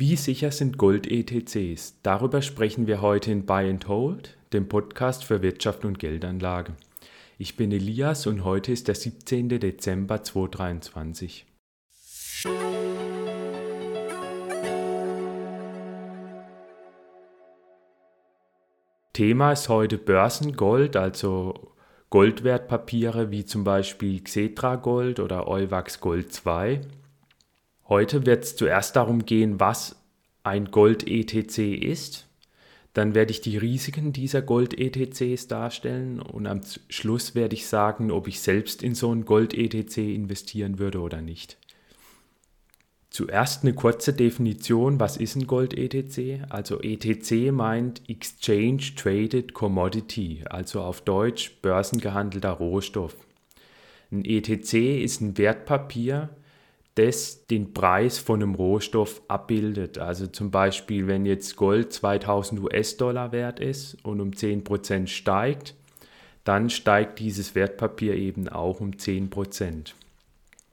Wie sicher sind Gold-ETCs? Darüber sprechen wir heute in Buy and Hold, dem Podcast für Wirtschaft und Geldanlage. Ich bin Elias und heute ist der 17. Dezember 2023. Thema ist heute Börsengold, also Goldwertpapiere wie zum Beispiel Xetra Gold oder Euwax Gold 2. Heute wird es zuerst darum gehen, was ein Gold-ETC ist. Dann werde ich die Risiken dieser Gold-ETCs darstellen und am Schluss werde ich sagen, ob ich selbst in so ein Gold-ETC investieren würde oder nicht. Zuerst eine kurze Definition, was ist ein Gold-ETC? Also ETC meint Exchange Traded Commodity, also auf Deutsch börsengehandelter Rohstoff. Ein ETC ist ein Wertpapier, das den Preis von einem Rohstoff abbildet. Also zum Beispiel, wenn jetzt Gold 2000 US-Dollar wert ist und um 10% steigt, dann steigt dieses Wertpapier eben auch um 10%.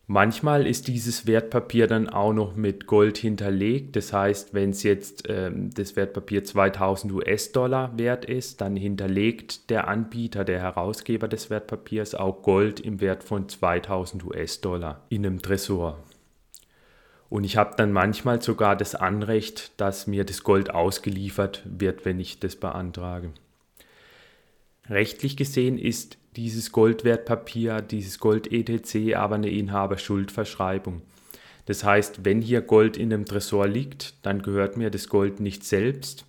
Manchmal ist dieses Wertpapier dann auch noch mit Gold hinterlegt. Das heißt, wenn es jetzt ähm, das Wertpapier 2000 US-Dollar wert ist, dann hinterlegt der Anbieter, der Herausgeber des Wertpapiers auch Gold im Wert von 2000 US-Dollar in einem Tresor. Und ich habe dann manchmal sogar das Anrecht, dass mir das Gold ausgeliefert wird, wenn ich das beantrage. Rechtlich gesehen ist dieses Goldwertpapier, dieses Gold-ETC aber eine Inhaberschuldverschreibung. Das heißt, wenn hier Gold in einem Tresor liegt, dann gehört mir das Gold nicht selbst,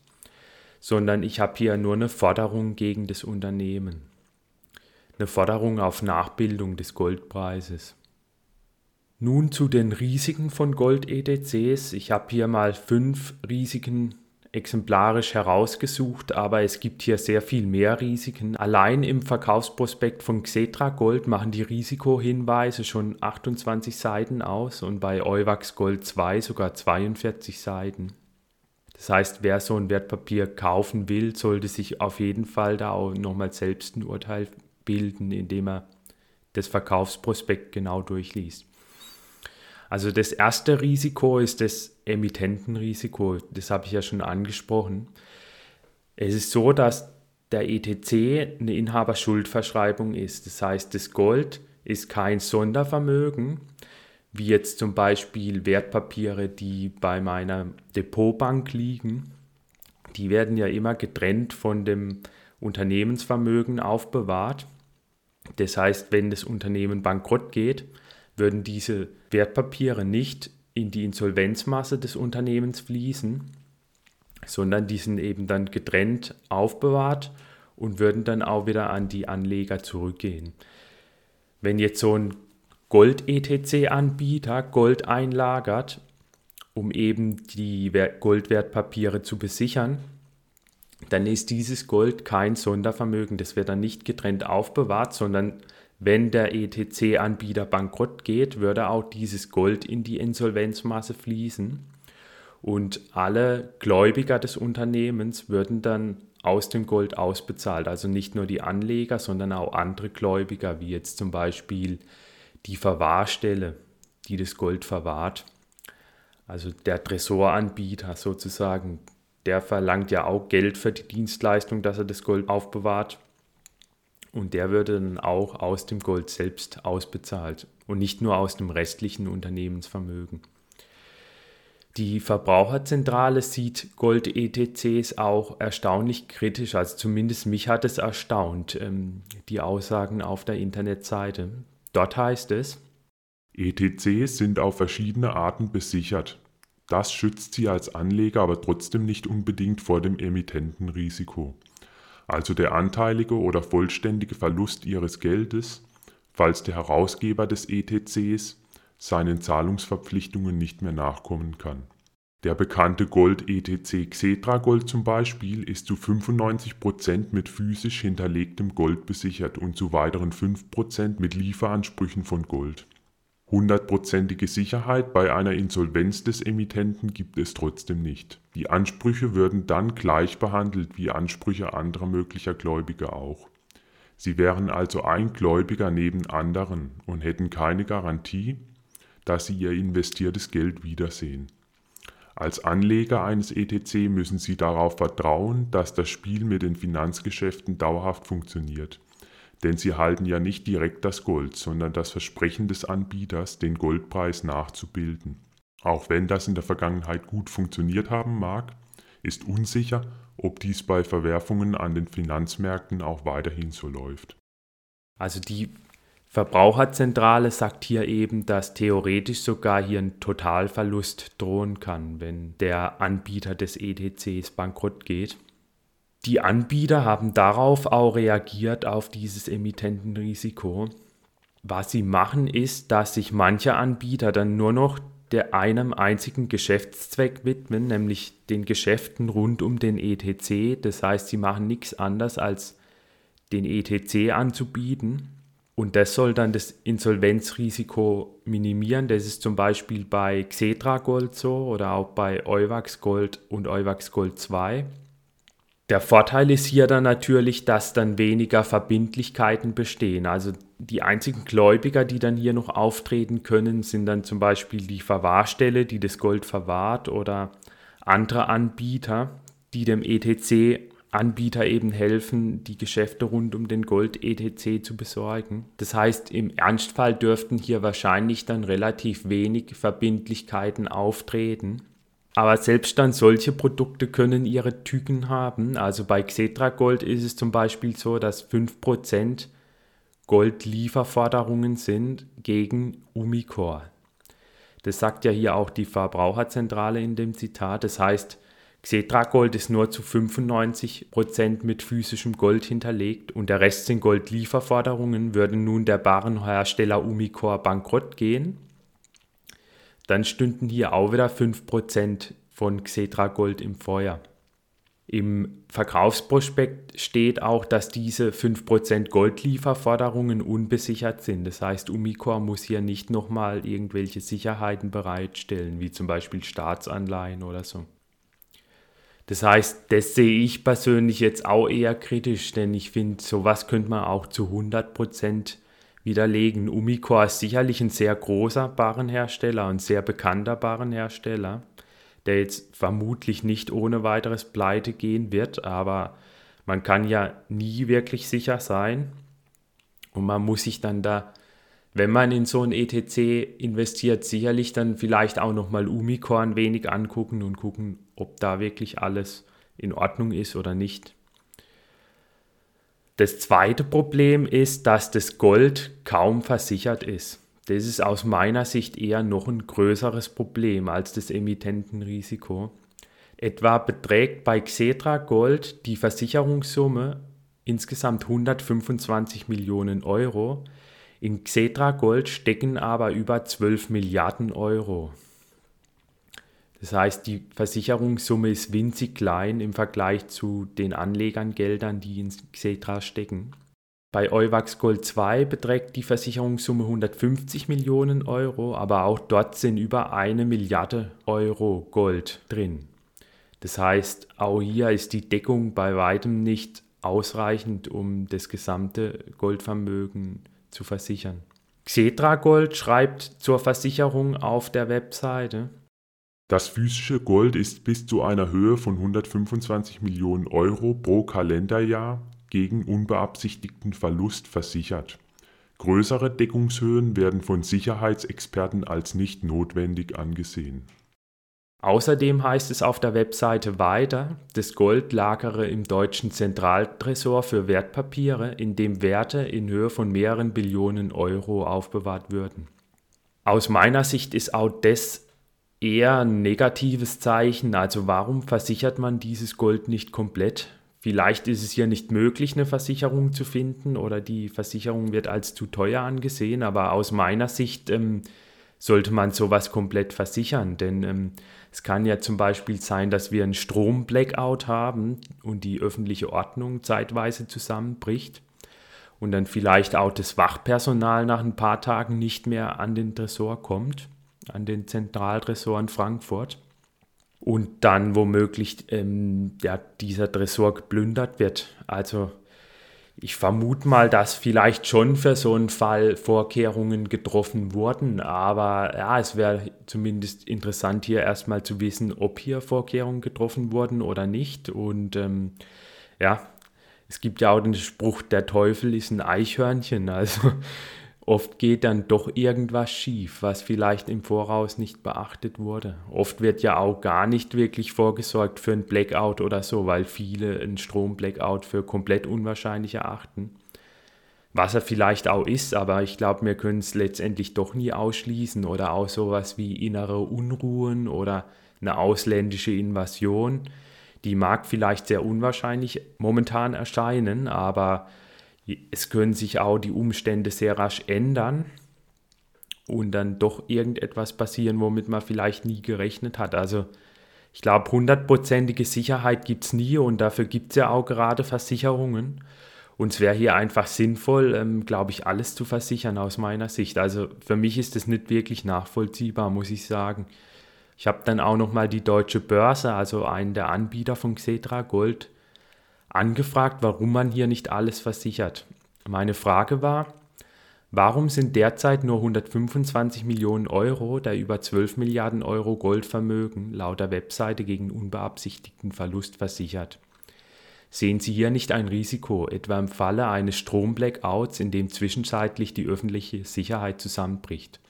sondern ich habe hier nur eine Forderung gegen das Unternehmen. Eine Forderung auf Nachbildung des Goldpreises. Nun zu den Risiken von Gold-ETCs. Ich habe hier mal fünf Risiken exemplarisch herausgesucht, aber es gibt hier sehr viel mehr Risiken. Allein im Verkaufsprospekt von Xetra Gold machen die Risikohinweise schon 28 Seiten aus und bei Euwax Gold 2 sogar 42 Seiten. Das heißt, wer so ein Wertpapier kaufen will, sollte sich auf jeden Fall da auch nochmal selbst ein Urteil bilden, indem er das Verkaufsprospekt genau durchliest. Also das erste Risiko ist das Emittentenrisiko. Das habe ich ja schon angesprochen. Es ist so, dass der ETC eine Inhaberschuldverschreibung ist. Das heißt, das Gold ist kein Sondervermögen, wie jetzt zum Beispiel Wertpapiere, die bei meiner Depotbank liegen. Die werden ja immer getrennt von dem Unternehmensvermögen aufbewahrt. Das heißt, wenn das Unternehmen bankrott geht, würden diese Wertpapiere nicht in die Insolvenzmasse des Unternehmens fließen, sondern die sind eben dann getrennt aufbewahrt und würden dann auch wieder an die Anleger zurückgehen. Wenn jetzt so ein Gold-ETC-Anbieter Gold einlagert, um eben die Goldwertpapiere zu besichern, dann ist dieses Gold kein Sondervermögen. Das wird dann nicht getrennt aufbewahrt, sondern wenn der ETC-Anbieter bankrott geht, würde auch dieses Gold in die Insolvenzmasse fließen und alle Gläubiger des Unternehmens würden dann aus dem Gold ausbezahlt. Also nicht nur die Anleger, sondern auch andere Gläubiger, wie jetzt zum Beispiel die Verwahrstelle, die das Gold verwahrt. Also der Tresoranbieter sozusagen, der verlangt ja auch Geld für die Dienstleistung, dass er das Gold aufbewahrt. Und der würde dann auch aus dem Gold selbst ausbezahlt und nicht nur aus dem restlichen Unternehmensvermögen. Die Verbraucherzentrale sieht Gold-ETCs auch erstaunlich kritisch, also zumindest mich hat es erstaunt, ähm, die Aussagen auf der Internetseite. Dort heißt es, ETCs sind auf verschiedene Arten besichert. Das schützt sie als Anleger aber trotzdem nicht unbedingt vor dem Emittentenrisiko also der anteilige oder vollständige Verlust ihres Geldes, falls der Herausgeber des ETCs seinen Zahlungsverpflichtungen nicht mehr nachkommen kann. Der bekannte Gold-ETC Xetra Gold zum Beispiel ist zu 95% mit physisch hinterlegtem Gold besichert und zu weiteren 5% mit Lieferansprüchen von Gold. Hundertprozentige Sicherheit bei einer Insolvenz des Emittenten gibt es trotzdem nicht. Die Ansprüche würden dann gleich behandelt wie Ansprüche anderer möglicher Gläubiger auch. Sie wären also ein Gläubiger neben anderen und hätten keine Garantie, dass sie ihr investiertes Geld wiedersehen. Als Anleger eines ETC müssen Sie darauf vertrauen, dass das Spiel mit den Finanzgeschäften dauerhaft funktioniert. Denn Sie halten ja nicht direkt das Gold, sondern das Versprechen des Anbieters, den Goldpreis nachzubilden. Auch wenn das in der Vergangenheit gut funktioniert haben mag, ist unsicher, ob dies bei Verwerfungen an den Finanzmärkten auch weiterhin so läuft. Also die Verbraucherzentrale sagt hier eben, dass theoretisch sogar hier ein Totalverlust drohen kann, wenn der Anbieter des ETCs bankrott geht. Die Anbieter haben darauf auch reagiert, auf dieses Emittentenrisiko. Was sie machen, ist, dass sich manche Anbieter dann nur noch der einem einzigen Geschäftszweck widmen, nämlich den Geschäften rund um den ETC. Das heißt, sie machen nichts anderes als den ETC anzubieten und das soll dann das Insolvenzrisiko minimieren. Das ist zum Beispiel bei Xetra Gold so oder auch bei Euwax Gold und Euwax Gold 2. Der Vorteil ist hier dann natürlich, dass dann weniger Verbindlichkeiten bestehen. Also die einzigen Gläubiger, die dann hier noch auftreten können, sind dann zum Beispiel die Verwahrstelle, die das Gold verwahrt oder andere Anbieter, die dem ETC Anbieter eben helfen, die Geschäfte rund um den Gold-ETC zu besorgen. Das heißt, im Ernstfall dürften hier wahrscheinlich dann relativ wenig Verbindlichkeiten auftreten. Aber selbst dann solche Produkte können ihre Tücken haben. Also bei Xetra Gold ist es zum Beispiel so, dass 5% Goldlieferforderungen sind gegen Umicore. Das sagt ja hier auch die Verbraucherzentrale in dem Zitat. Das heißt, Xetra Gold ist nur zu 95% mit physischem Gold hinterlegt und der Rest sind Goldlieferforderungen. Würde nun der Barenhersteller Umicore bankrott gehen, dann stünden hier auch wieder 5% von Xetra Gold im Feuer. Im Verkaufsprospekt steht auch, dass diese 5% Goldlieferforderungen unbesichert sind. Das heißt, Umicore muss hier nicht nochmal irgendwelche Sicherheiten bereitstellen, wie zum Beispiel Staatsanleihen oder so. Das heißt, das sehe ich persönlich jetzt auch eher kritisch, denn ich finde, sowas könnte man auch zu 100% widerlegen. Umicore ist sicherlich ein sehr großer Barrenhersteller und sehr bekannter Barrenhersteller, der jetzt vermutlich nicht ohne weiteres pleite gehen wird, aber man kann ja nie wirklich sicher sein und man muss sich dann da wenn man in so ein ETC investiert, sicherlich dann vielleicht auch nochmal Umicore ein wenig angucken und gucken, ob da wirklich alles in Ordnung ist oder nicht. Das zweite Problem ist, dass das Gold kaum versichert ist. Das ist aus meiner Sicht eher noch ein größeres Problem als das Emittentenrisiko. Etwa beträgt bei Xetra Gold die Versicherungssumme insgesamt 125 Millionen Euro, in Xetra Gold stecken aber über 12 Milliarden Euro. Das heißt, die Versicherungssumme ist winzig klein im Vergleich zu den Anlegerngeldern, die in Xetra stecken. Bei Euwax Gold 2 beträgt die Versicherungssumme 150 Millionen Euro, aber auch dort sind über eine Milliarde Euro Gold drin. Das heißt, auch hier ist die Deckung bei weitem nicht ausreichend, um das gesamte Goldvermögen zu zu versichern. Xetra Gold schreibt zur Versicherung auf der Webseite. Das physische Gold ist bis zu einer Höhe von 125 Millionen Euro pro Kalenderjahr gegen unbeabsichtigten Verlust versichert. Größere Deckungshöhen werden von Sicherheitsexperten als nicht notwendig angesehen. Außerdem heißt es auf der Webseite weiter, das Gold lagere im deutschen Zentraltresor für Wertpapiere, in dem Werte in Höhe von mehreren Billionen Euro aufbewahrt würden. Aus meiner Sicht ist auch das eher ein negatives Zeichen. Also warum versichert man dieses Gold nicht komplett? Vielleicht ist es hier nicht möglich, eine Versicherung zu finden oder die Versicherung wird als zu teuer angesehen, aber aus meiner Sicht ähm, sollte man sowas komplett versichern, denn ähm, es kann ja zum Beispiel sein, dass wir einen Strom-Blackout haben und die öffentliche Ordnung zeitweise zusammenbricht und dann vielleicht auch das Wachpersonal nach ein paar Tagen nicht mehr an den Tresor kommt, an den Zentraltresor in Frankfurt und dann womöglich ähm, ja, dieser Tresor geplündert wird. Also Ich vermute mal, dass vielleicht schon für so einen Fall Vorkehrungen getroffen wurden, aber ja, es wäre zumindest interessant hier erstmal zu wissen, ob hier Vorkehrungen getroffen wurden oder nicht. Und ähm, ja, es gibt ja auch den Spruch, der Teufel ist ein Eichhörnchen. Also Oft geht dann doch irgendwas schief, was vielleicht im Voraus nicht beachtet wurde. Oft wird ja auch gar nicht wirklich vorgesorgt für ein Blackout oder so, weil viele einen Stromblackout für komplett unwahrscheinlich erachten. Was er vielleicht auch ist, aber ich glaube, wir können es letztendlich doch nie ausschließen oder auch sowas wie innere Unruhen oder eine ausländische Invasion. Die mag vielleicht sehr unwahrscheinlich momentan erscheinen, aber es können sich auch die Umstände sehr rasch ändern und dann doch irgendetwas passieren, womit man vielleicht nie gerechnet hat. Also ich glaube, hundertprozentige Sicherheit gibt es nie und dafür gibt es ja auch gerade Versicherungen. Und es wäre hier einfach sinnvoll, ähm, glaube ich, alles zu versichern aus meiner Sicht. Also für mich ist das nicht wirklich nachvollziehbar, muss ich sagen. Ich habe dann auch nochmal die Deutsche Börse, also einen der Anbieter von Xetra Gold, angefragt, warum man hier nicht alles versichert. Meine Frage war, warum sind derzeit nur 125 Millionen Euro der über 12 Milliarden Euro Goldvermögen laut der Webseite gegen unbeabsichtigten Verlust versichert? Sehen Sie hier nicht ein Risiko, etwa im Falle eines Stromblackouts, in dem zwischenzeitlich die öffentliche Sicherheit zusammenbricht?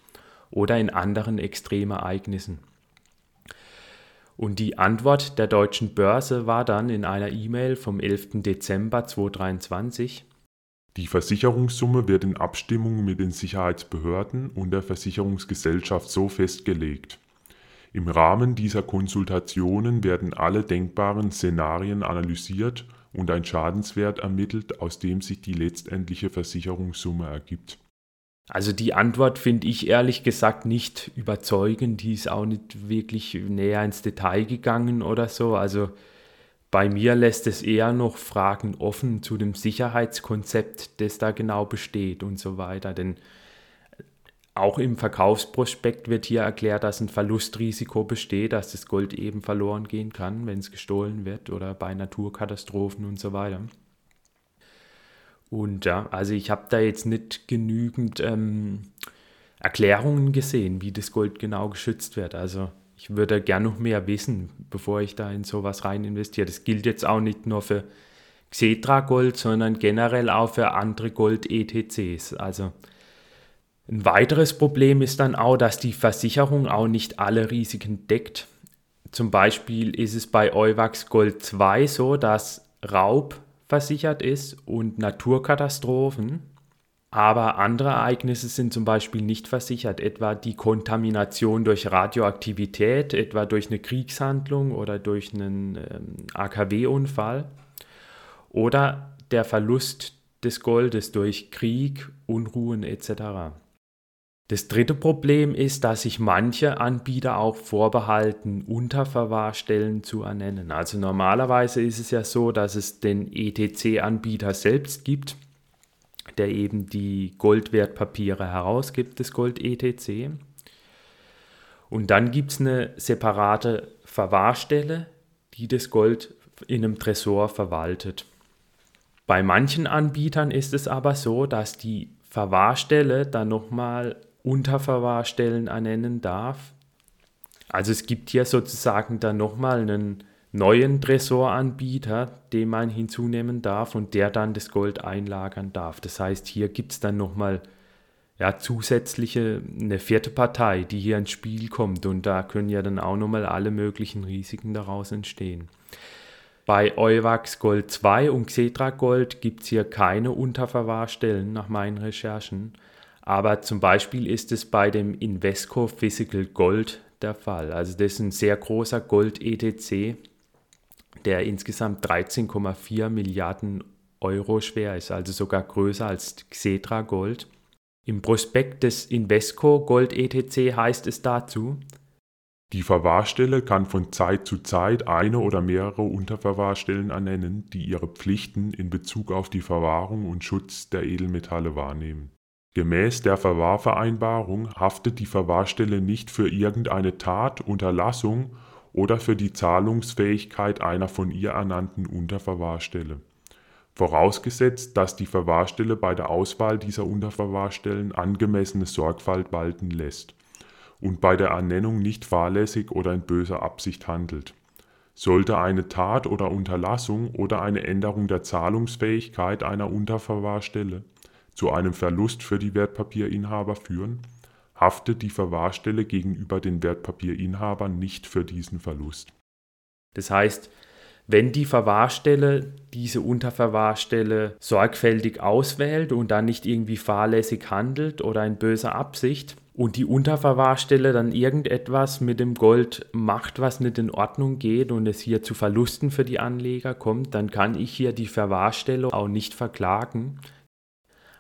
Oder in anderen Extremereignissen? Und die Antwort der deutschen Börse war dann in einer E-Mail vom 11. Dezember 2023. Die Versicherungssumme wird in Abstimmung mit den Sicherheitsbehörden und der Versicherungsgesellschaft so festgelegt. Im Rahmen dieser Konsultationen werden alle denkbaren Szenarien analysiert und ein Schadenswert ermittelt, aus dem sich die letztendliche Versicherungssumme ergibt. Also die Antwort finde ich ehrlich gesagt nicht überzeugend. Die ist auch nicht wirklich näher ins Detail gegangen oder so. Also bei mir lässt es eher noch Fragen offen zu dem Sicherheitskonzept, das da genau besteht und so weiter. Denn auch im Verkaufsprospekt wird hier erklärt, dass ein Verlustrisiko besteht, dass das Gold eben verloren gehen kann, wenn es gestohlen wird oder bei Naturkatastrophen und so weiter. Und ja, also ich habe da jetzt nicht genügend ähm, Erklärungen gesehen, wie das Gold genau geschützt wird. Also ich würde gerne noch mehr wissen, bevor ich da in sowas rein investiere. Das gilt jetzt auch nicht nur für Xetra Gold, sondern generell auch für andere Gold-ETCs. Also ein weiteres Problem ist dann auch, dass die Versicherung auch nicht alle Risiken deckt. Zum Beispiel ist es bei Euwax Gold 2 so, dass Raub versichert ist und Naturkatastrophen. Aber andere Ereignisse sind zum Beispiel nicht versichert, etwa die Kontamination durch Radioaktivität, etwa durch eine Kriegshandlung oder durch einen ähm, AKW-Unfall oder der Verlust des Goldes durch Krieg, Unruhen etc. Das dritte Problem ist, dass sich manche Anbieter auch vorbehalten, Unterverwahrstellen zu ernennen. Also normalerweise ist es ja so, dass es den ETC-Anbieter selbst gibt, der eben die Goldwertpapiere herausgibt, das Gold-ETC. Und dann gibt es eine separate Verwahrstelle, die das Gold in einem Tresor verwaltet. Bei manchen Anbietern ist es aber so, dass die Verwahrstelle dann nochmal Unterverwahrstellen ernennen darf. Also es gibt hier sozusagen dann nochmal einen neuen Tresoranbieter, den man hinzunehmen darf und der dann das Gold einlagern darf. Das heißt, hier gibt es dann nochmal ja, zusätzliche, eine vierte Partei, die hier ins Spiel kommt und da können ja dann auch nochmal alle möglichen Risiken daraus entstehen. Bei Euwax Gold 2 und Xetra Gold gibt es hier keine Unterverwahrstellen nach meinen Recherchen. Aber zum Beispiel ist es bei dem Invesco Physical Gold der Fall. Also das ist ein sehr großer Gold-ETC, der insgesamt 13,4 Milliarden Euro schwer ist, also sogar größer als Xetra Gold. Im Prospekt des Invesco Gold ETC heißt es dazu, die Verwahrstelle kann von Zeit zu Zeit eine oder mehrere Unterverwahrstellen ernennen, die ihre Pflichten in Bezug auf die Verwahrung und Schutz der Edelmetalle wahrnehmen. Gemäß der Verwahrvereinbarung haftet die Verwahrstelle nicht für irgendeine Tat, Unterlassung oder für die Zahlungsfähigkeit einer von ihr ernannten Unterverwahrstelle. vorausgesetzt, dass die Verwahrstelle bei der Auswahl dieser Unterverwahrstellen angemessene Sorgfalt walten lässt und bei der Ernennung nicht fahrlässig oder in böser Absicht handelt. Sollte eine Tat oder Unterlassung oder eine Änderung der Zahlungsfähigkeit einer Unterverwahrstelle zu einem Verlust für die Wertpapierinhaber führen, haftet die Verwahrstelle gegenüber den Wertpapierinhabern nicht für diesen Verlust. Das heißt, wenn die Verwahrstelle diese Unterverwahrstelle sorgfältig auswählt und dann nicht irgendwie fahrlässig handelt oder in böser Absicht und die Unterverwahrstelle dann irgendetwas mit dem Gold macht, was nicht in Ordnung geht und es hier zu Verlusten für die Anleger kommt, dann kann ich hier die Verwahrstelle auch nicht verklagen.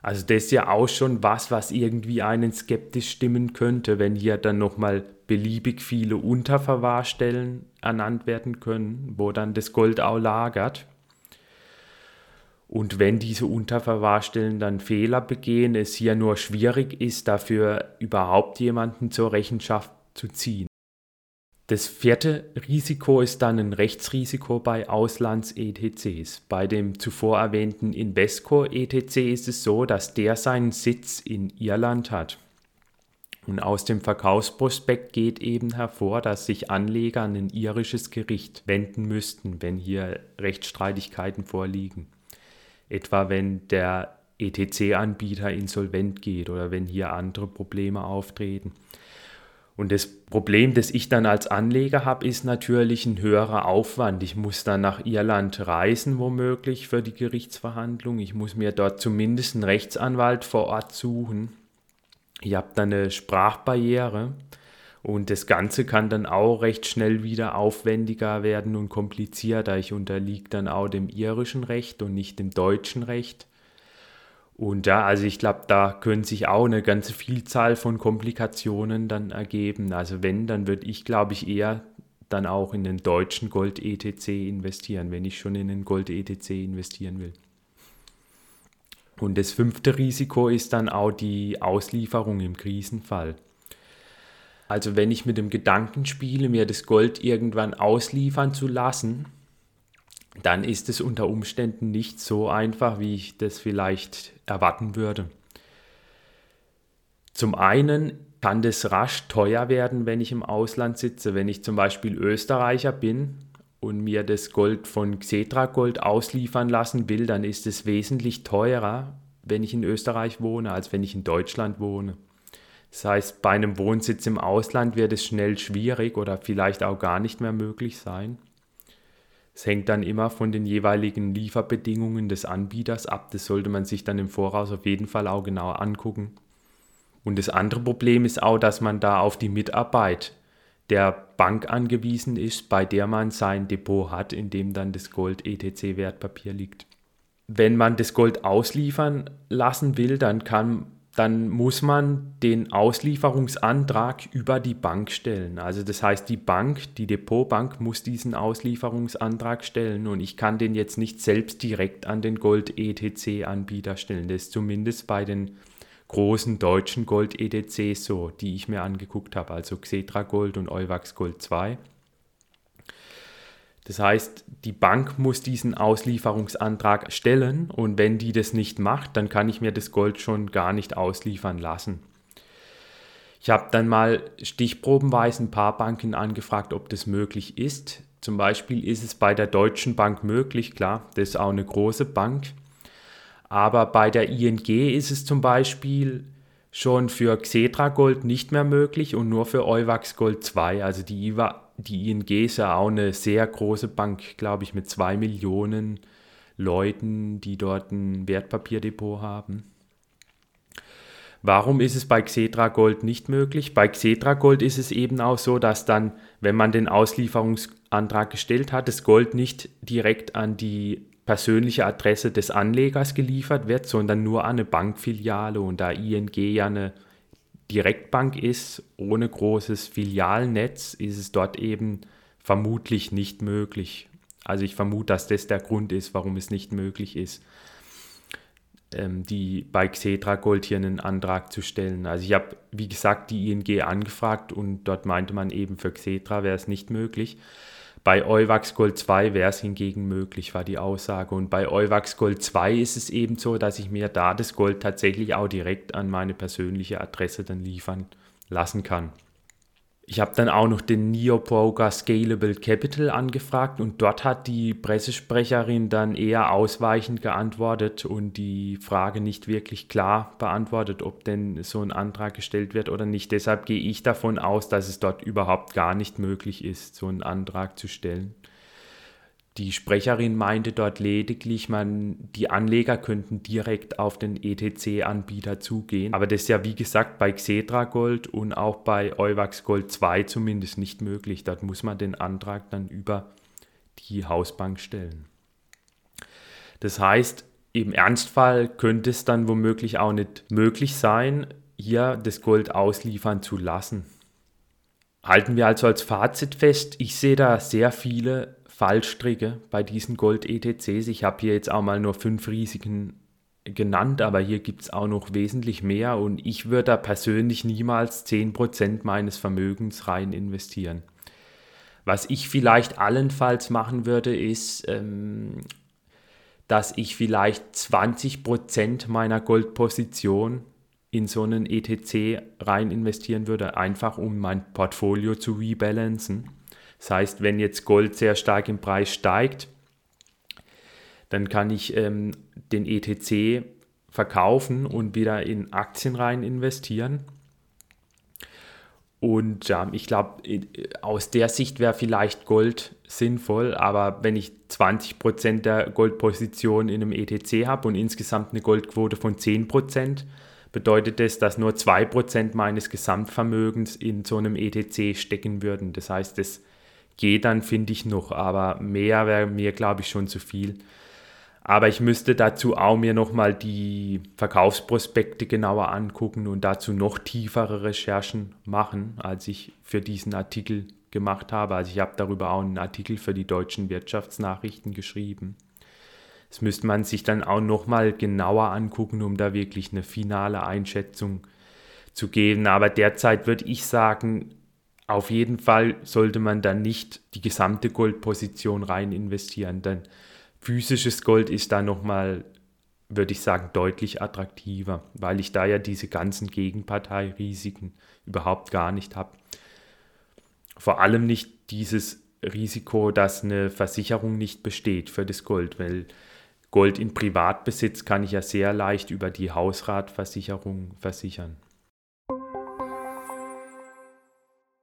Also das ist ja auch schon was, was irgendwie einen skeptisch stimmen könnte, wenn hier dann nochmal beliebig viele Unterverwahrstellen ernannt werden können, wo dann das Gold auch lagert. Und wenn diese Unterverwahrstellen dann Fehler begehen, es hier nur schwierig ist, dafür überhaupt jemanden zur Rechenschaft zu ziehen. Das vierte Risiko ist dann ein Rechtsrisiko bei Auslands-ETCs. Bei dem zuvor erwähnten Invesco-ETC ist es so, dass der seinen Sitz in Irland hat. Und aus dem Verkaufsprospekt geht eben hervor, dass sich Anleger an ein irisches Gericht wenden müssten, wenn hier Rechtsstreitigkeiten vorliegen. Etwa wenn der ETC-Anbieter insolvent geht oder wenn hier andere Probleme auftreten. Und das Problem, das ich dann als Anleger habe, ist natürlich ein höherer Aufwand. Ich muss dann nach Irland reisen, womöglich für die Gerichtsverhandlung. Ich muss mir dort zumindest einen Rechtsanwalt vor Ort suchen. Ich habe dann eine Sprachbarriere und das Ganze kann dann auch recht schnell wieder aufwendiger werden und komplizierter. Ich unterliege dann auch dem irischen Recht und nicht dem deutschen Recht. Und ja, also ich glaube, da können sich auch eine ganze Vielzahl von Komplikationen dann ergeben. Also wenn, dann würde ich, glaube ich, eher dann auch in den deutschen Gold-ETC investieren, wenn ich schon in den Gold-ETC investieren will. Und das fünfte Risiko ist dann auch die Auslieferung im Krisenfall. Also wenn ich mit dem Gedanken spiele, mir das Gold irgendwann ausliefern zu lassen, dann ist es unter Umständen nicht so einfach, wie ich das vielleicht erwarten würde. Zum einen kann das rasch teuer werden, wenn ich im Ausland sitze. Wenn ich zum Beispiel Österreicher bin und mir das Gold von Xetra Gold ausliefern lassen will, dann ist es wesentlich teurer, wenn ich in Österreich wohne, als wenn ich in Deutschland wohne. Das heißt, bei einem Wohnsitz im Ausland wird es schnell schwierig oder vielleicht auch gar nicht mehr möglich sein. Es hängt dann immer von den jeweiligen Lieferbedingungen des Anbieters ab. Das sollte man sich dann im Voraus auf jeden Fall auch genauer angucken. Und das andere Problem ist auch, dass man da auf die Mitarbeit der Bank angewiesen ist, bei der man sein Depot hat, in dem dann das Gold-ETC-Wertpapier liegt. Wenn man das Gold ausliefern lassen will, dann kann dann muss man den Auslieferungsantrag über die Bank stellen. Also das heißt, die Bank, die Depotbank muss diesen Auslieferungsantrag stellen und ich kann den jetzt nicht selbst direkt an den Gold-ETC-Anbieter stellen. Das ist zumindest bei den großen deutschen Gold-ETCs so, die ich mir angeguckt habe, also Xetra Gold und Euwax Gold 2. Das heißt, die Bank muss diesen Auslieferungsantrag stellen und wenn die das nicht macht, dann kann ich mir das Gold schon gar nicht ausliefern lassen. Ich habe dann mal stichprobenweise ein paar Banken angefragt, ob das möglich ist. Zum Beispiel ist es bei der Deutschen Bank möglich, klar, das ist auch eine große Bank. Aber bei der ING ist es zum Beispiel schon für Xetra Gold nicht mehr möglich und nur für Euwax Gold 2. Also die die ING ist ja auch eine sehr große Bank, glaube ich, mit zwei Millionen Leuten, die dort ein Wertpapierdepot haben. Warum ist es bei Xetra Gold nicht möglich? Bei Xetra Gold ist es eben auch so, dass dann, wenn man den Auslieferungsantrag gestellt hat, das Gold nicht direkt an die persönliche Adresse des Anlegers geliefert wird, sondern nur an eine Bankfiliale. Und da ING ja eine Direktbank ist, ohne großes Filialnetz, ist es dort eben vermutlich nicht möglich. Also ich vermute, dass das der Grund ist, warum es nicht möglich ist, ähm, die bei Xetra Gold hier einen Antrag zu stellen. Also ich habe, wie gesagt, die ING angefragt und dort meinte man eben, für Xetra wäre es nicht möglich. Bei Euwax Gold 2 wäre es hingegen möglich, war die Aussage. Und bei Euwax Gold 2 ist es eben so, dass ich mir da das Gold tatsächlich auch direkt an meine persönliche Adresse dann liefern lassen kann. Ich habe dann auch noch den Neobroker Scalable Capital angefragt und dort hat die Pressesprecherin dann eher ausweichend geantwortet und die Frage nicht wirklich klar beantwortet, ob denn so ein Antrag gestellt wird oder nicht. Deshalb gehe ich davon aus, dass es dort überhaupt gar nicht möglich ist, so einen Antrag zu stellen. Die Sprecherin meinte dort lediglich, man, die Anleger könnten direkt auf den ETC-Anbieter zugehen. Aber das ist ja wie gesagt bei Xetra Gold und auch bei Euwax Gold 2 zumindest nicht möglich. Dort muss man den Antrag dann über die Hausbank stellen. Das heißt, im Ernstfall könnte es dann womöglich auch nicht möglich sein, hier das Gold ausliefern zu lassen. Halten wir also als Fazit fest, ich sehe da sehr viele Fallstricke bei diesen Gold-ETCs. Ich habe hier jetzt auch mal nur fünf Risiken genannt, aber hier gibt es auch noch wesentlich mehr und ich würde da persönlich niemals 10% meines Vermögens rein investieren. Was ich vielleicht allenfalls machen würde, ist, ähm, dass ich vielleicht 20% meiner Goldposition in so einen ETC rein investieren würde, einfach um mein Portfolio zu rebalancen. Das heißt, wenn jetzt Gold sehr stark im Preis steigt, dann kann ich ähm, den ETC verkaufen und wieder in Aktien rein investieren. Und ja, ich glaube, aus der Sicht wäre vielleicht Gold sinnvoll, aber wenn ich 20% der Goldposition in einem ETC habe und insgesamt eine Goldquote von 10%, bedeutet das, dass nur 2% meines Gesamtvermögens in so einem ETC stecken würden. Das heißt, das geht dann, finde ich noch, aber mehr wäre mir, glaube ich, schon zu viel. Aber ich müsste dazu auch mir nochmal die Verkaufsprospekte genauer angucken und dazu noch tiefere Recherchen machen, als ich für diesen Artikel gemacht habe. Also ich habe darüber auch einen Artikel für die deutschen Wirtschaftsnachrichten geschrieben. Das müsste man sich dann auch nochmal genauer angucken, um da wirklich eine finale Einschätzung zu geben. Aber derzeit würde ich sagen, auf jeden Fall sollte man dann nicht die gesamte Goldposition rein investieren, denn physisches Gold ist da nochmal, würde ich sagen, deutlich attraktiver, weil ich da ja diese ganzen Gegenparteirisiken überhaupt gar nicht habe. Vor allem nicht dieses Risiko, dass eine Versicherung nicht besteht für das Gold, weil Gold in Privatbesitz kann ich ja sehr leicht über die Hausratversicherung versichern.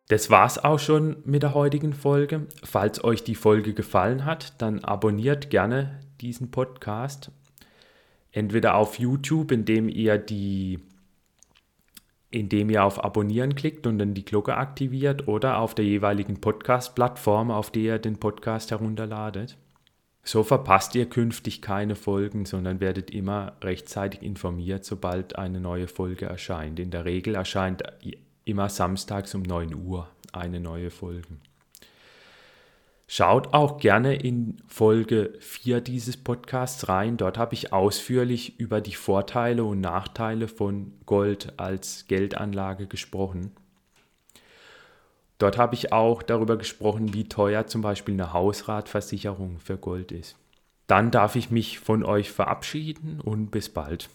Das war's auch schon mit der heutigen Folge. Falls euch die Folge gefallen hat, dann abonniert gerne diesen Podcast. Entweder auf YouTube, indem ihr die indem ihr auf Abonnieren klickt und dann die Glocke aktiviert oder auf der jeweiligen Podcast-Plattform, auf der ihr den Podcast herunterladet. So verpasst ihr künftig keine Folgen, sondern werdet immer rechtzeitig informiert, sobald eine neue Folge erscheint. In der Regel erscheint immer samstags um 9 Uhr eine neue Folge. Schaut auch gerne in Folge 4 dieses Podcasts rein. Dort habe ich ausführlich über die Vorteile und Nachteile von Gold als Geldanlage gesprochen. Dort habe ich auch darüber gesprochen, wie teuer zum Beispiel eine Hausratversicherung für Gold ist. Dann darf ich mich von euch verabschieden und bis bald.